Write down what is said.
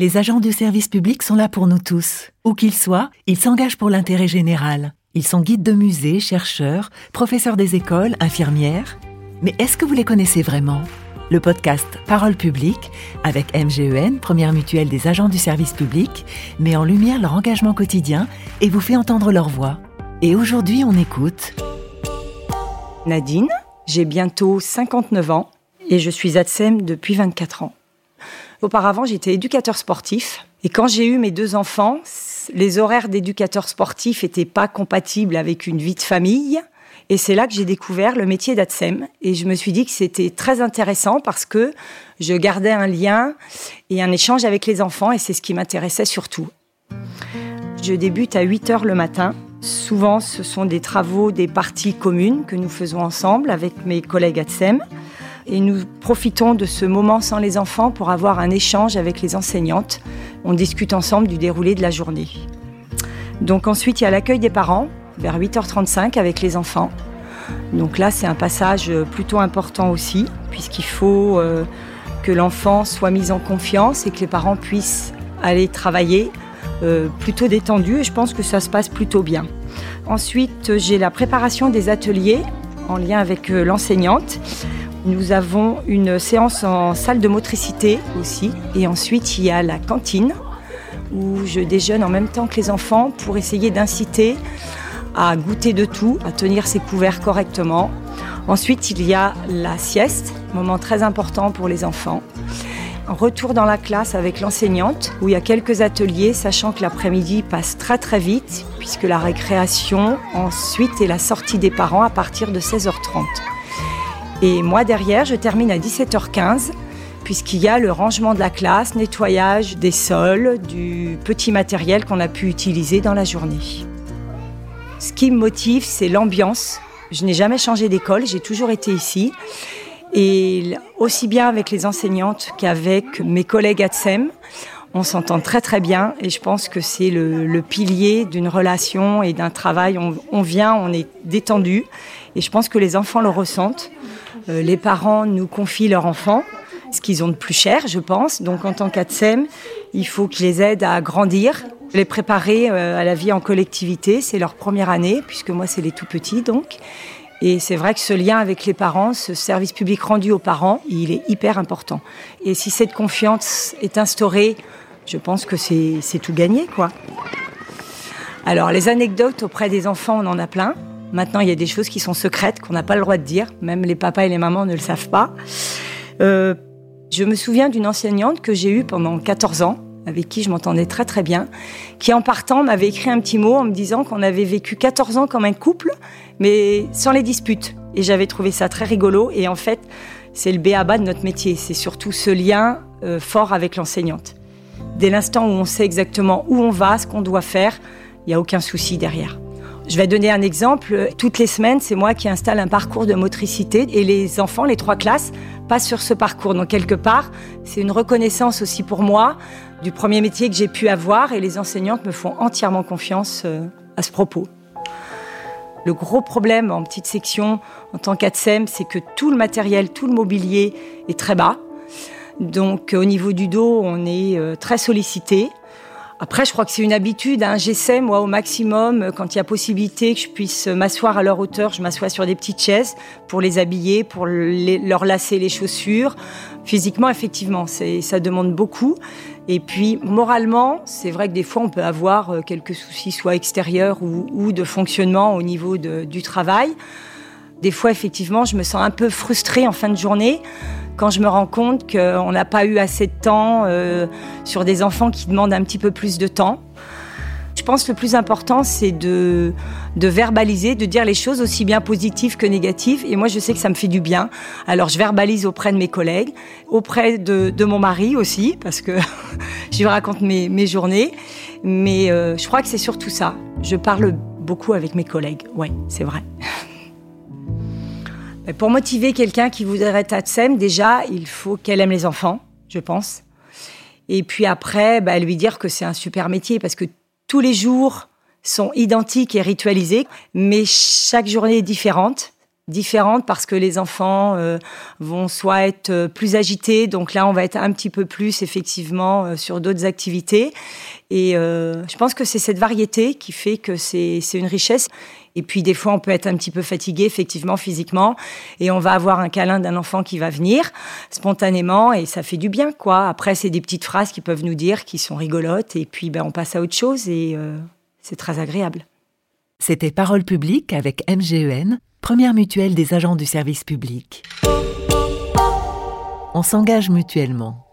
Les agents du service public sont là pour nous tous. Où qu'ils soient, ils s'engagent pour l'intérêt général. Ils sont guides de musées, chercheurs, professeurs des écoles, infirmières. Mais est-ce que vous les connaissez vraiment? Le podcast Parole publique, avec MGEN, première mutuelle des agents du service public, met en lumière leur engagement quotidien et vous fait entendre leur voix. Et aujourd'hui, on écoute Nadine, j'ai bientôt 59 ans et je suis ATSEM depuis 24 ans. Auparavant, j'étais éducateur sportif et quand j'ai eu mes deux enfants, les horaires d'éducateur sportif n'étaient pas compatibles avec une vie de famille. Et c'est là que j'ai découvert le métier d'ATSEM. Et je me suis dit que c'était très intéressant parce que je gardais un lien et un échange avec les enfants et c'est ce qui m'intéressait surtout. Je débute à 8 heures le matin. Souvent, ce sont des travaux des parties communes que nous faisons ensemble avec mes collègues ATSEM. Et nous profitons de ce moment sans les enfants pour avoir un échange avec les enseignantes. On discute ensemble du déroulé de la journée. Donc ensuite, il y a l'accueil des parents vers 8h35 avec les enfants. Donc là, c'est un passage plutôt important aussi, puisqu'il faut euh, que l'enfant soit mis en confiance et que les parents puissent aller travailler euh, plutôt détendu et je pense que ça se passe plutôt bien. Ensuite, j'ai la préparation des ateliers en lien avec euh, l'enseignante. Nous avons une séance en salle de motricité aussi. Et ensuite, il y a la cantine où je déjeune en même temps que les enfants pour essayer d'inciter à goûter de tout, à tenir ses couverts correctement. Ensuite, il y a la sieste, moment très important pour les enfants. Retour dans la classe avec l'enseignante, où il y a quelques ateliers, sachant que l'après-midi passe très très vite, puisque la récréation ensuite est la sortie des parents à partir de 16h30. Et moi derrière, je termine à 17h15, puisqu'il y a le rangement de la classe, nettoyage des sols, du petit matériel qu'on a pu utiliser dans la journée. Ce qui me motive, c'est l'ambiance. Je n'ai jamais changé d'école, j'ai toujours été ici. Et aussi bien avec les enseignantes qu'avec mes collègues ATSEM, on s'entend très très bien et je pense que c'est le, pilier d'une relation et d'un travail. On, vient, on est détendu et je pense que les enfants le ressentent. Euh, les parents nous confient leurs enfants, ce qu'ils ont de plus cher, je pense. Donc en tant qu'ATSEM, il faut qu'ils les aident à grandir, les préparer euh, à la vie en collectivité. C'est leur première année, puisque moi, c'est les tout petits, donc. Et c'est vrai que ce lien avec les parents, ce service public rendu aux parents, il est hyper important. Et si cette confiance est instaurée, je pense que c'est tout gagné, quoi. Alors, les anecdotes auprès des enfants, on en a plein. Maintenant, il y a des choses qui sont secrètes, qu'on n'a pas le droit de dire. Même les papas et les mamans ne le savent pas. Euh, je me souviens d'une enseignante que j'ai eue pendant 14 ans, avec qui je m'entendais très très bien, qui en partant m'avait écrit un petit mot en me disant qu'on avait vécu 14 ans comme un couple, mais sans les disputes. Et j'avais trouvé ça très rigolo. Et en fait, c'est le béaba de notre métier. C'est surtout ce lien euh, fort avec l'enseignante. Dès l'instant où on sait exactement où on va, ce qu'on doit faire, il n'y a aucun souci derrière. Je vais donner un exemple. Toutes les semaines, c'est moi qui installe un parcours de motricité et les enfants, les trois classes, passent sur ce parcours. Donc quelque part, c'est une reconnaissance aussi pour moi du premier métier que j'ai pu avoir et les enseignantes me font entièrement confiance euh, à ce propos. Le gros problème en petite section en tant qu'ATSEM, c'est que tout le matériel, tout le mobilier est très bas. Donc au niveau du dos, on est euh, très sollicité. Après, je crois que c'est une habitude. Hein. J'essaie, moi, au maximum, quand il y a possibilité que je puisse m'asseoir à leur hauteur, je m'assois sur des petites chaises pour les habiller, pour leur lasser les chaussures. Physiquement, effectivement, ça demande beaucoup. Et puis, moralement, c'est vrai que des fois, on peut avoir euh, quelques soucis, soit extérieurs ou, de fonctionnement au niveau du travail. Des fois, effectivement, je me sens un peu frustrée en fin de journée quand je me rends compte qu'on n'a pas eu assez de temps euh, sur des enfants qui demandent un petit peu plus de temps. Je pense que le plus important, c'est de, de verbaliser, de dire les choses aussi bien positives que négatives. Et moi, je sais que ça me fait du bien. Alors, je verbalise auprès de mes collègues, auprès de, de mon mari aussi, parce que je lui raconte mes, mes journées. Mais euh, je crois que c'est surtout ça. Je parle beaucoup avec mes collègues. Oui, c'est vrai. Pour motiver quelqu'un qui voudrait être ATSEM, déjà, il faut qu'elle aime les enfants, je pense. Et puis après, bah, lui dire que c'est un super métier parce que tous les jours sont identiques et ritualisés, mais chaque journée est différente. différentes parce que les enfants euh, vont soit être euh, plus agités, donc là on va être un petit peu plus effectivement euh, sur d'autres activités. Et je pense que c'est cette variété qui fait que c'est une richesse. Et puis des fois on peut être un petit peu fatigué effectivement physiquement et on va avoir un câlin d'un enfant qui va venir spontanément et ça fait du bien quoi. Après c'est des petites phrases qui peuvent nous dire qui sont rigolotes et puis ben, on passe à autre chose et c'est très agréable. C'était Parole publique avec MGEN, première mutuelle des agents du service public. On s'engage mutuellement.